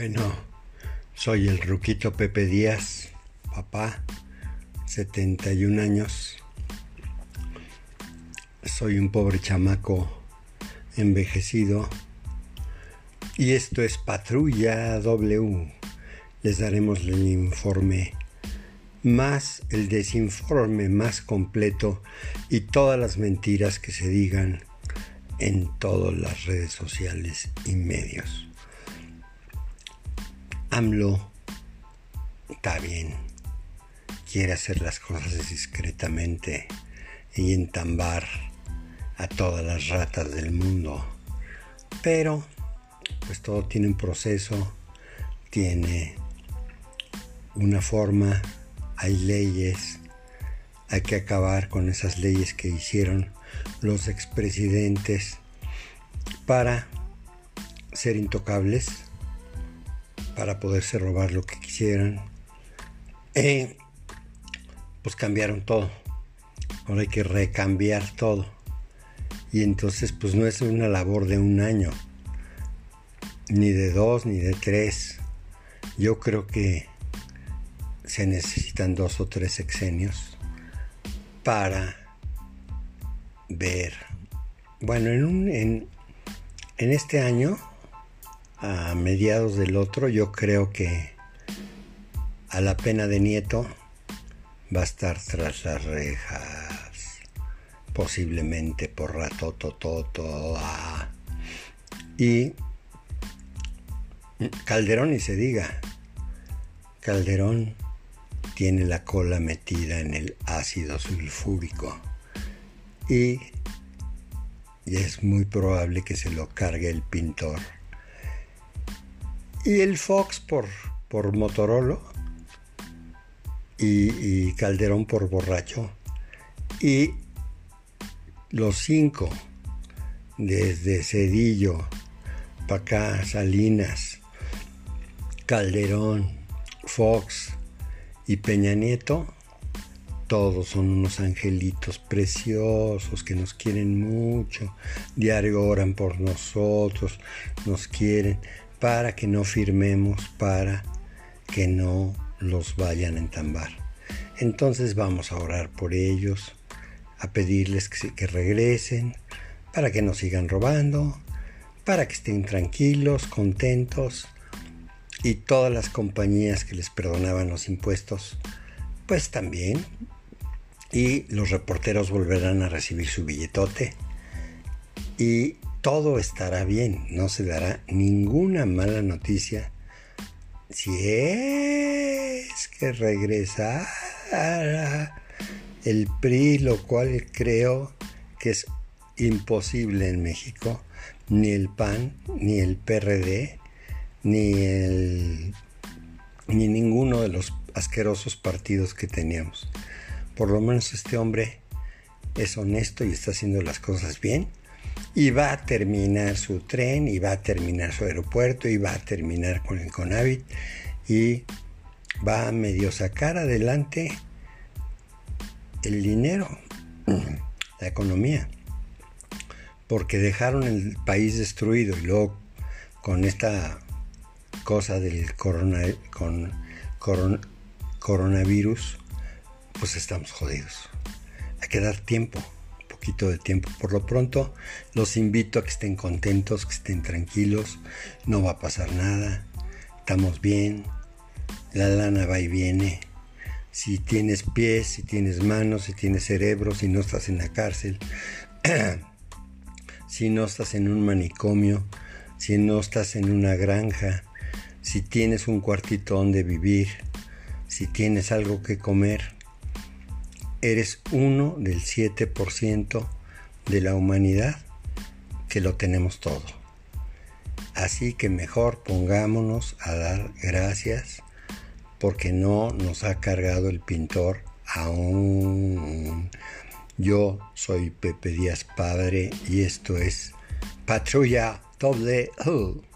Bueno, soy el ruquito Pepe Díaz, papá, 71 años. Soy un pobre chamaco envejecido. Y esto es Patrulla W. Les daremos el informe más, el desinforme más completo y todas las mentiras que se digan en todas las redes sociales y medios. AMLO está bien, quiere hacer las cosas discretamente y entambar a todas las ratas del mundo, pero pues todo tiene un proceso, tiene una forma, hay leyes, hay que acabar con esas leyes que hicieron los expresidentes para ser intocables, para poderse robar lo que quisieran. Y pues cambiaron todo. Ahora hay que recambiar todo. Y entonces pues no es una labor de un año, ni de dos, ni de tres. Yo creo que se necesitan dos o tres sexenios para ver. Bueno, en, en, en este año, a mediados del otro, yo creo que a la pena de nieto va a estar tras las rejas, posiblemente por rato, toto, ah. y Calderón y se diga, Calderón tiene la cola metida en el ácido sulfúrico y, es muy probable que se lo cargue el pintor. Y el Fox por, por Motorola y, y Calderón por borracho. Y los cinco, desde Cedillo, para acá, Salinas, Calderón, Fox, y Peña Nieto, todos son unos angelitos preciosos que nos quieren mucho, diario oran por nosotros, nos quieren para que no firmemos, para que no los vayan a entambar. Entonces vamos a orar por ellos, a pedirles que, regresen, para que no sigan robando, para que estén tranquilos, contentos y todas las compañías que les perdonaban los impuestos, pues también. Y los reporteros volverán a recibir su billetote. Y todo estará bien, no se dará ninguna mala noticia si es que regresara el PRI, lo cual creo que es imposible en México, ni el PAN, ni el PRD, ni el ni ninguno de los asquerosos partidos que teníamos. Por lo menos este hombre es honesto y está haciendo las cosas bien y va a terminar su tren y va a terminar su aeropuerto y va a terminar con el Conavit y va a medio sacar adelante el dinero, la economía, porque dejaron el país destruido y luego con esta cosa del corona, con, coronavirus, pues estamos jodidos. Hay que dar tiempo, de tiempo. Por lo pronto, los invito a que estén contentos, que estén tranquilos, no va a pasar nada, estamos bien, la lana va y viene. Si tienes pies, si tienes manos, si tienes cerebro, si no estás en la cárcel, si no estás en un manicomio, si no estás en una granja, si tienes un cuartito donde vivir, si tienes algo que comer, eres uno del 7% de la humanidad que lo tenemos todo. Así que mejor pongámonos a dar gracias porque no nos ha cargado el pintor aún. Yo soy Pepe Díaz Padre y esto es Patrulla W.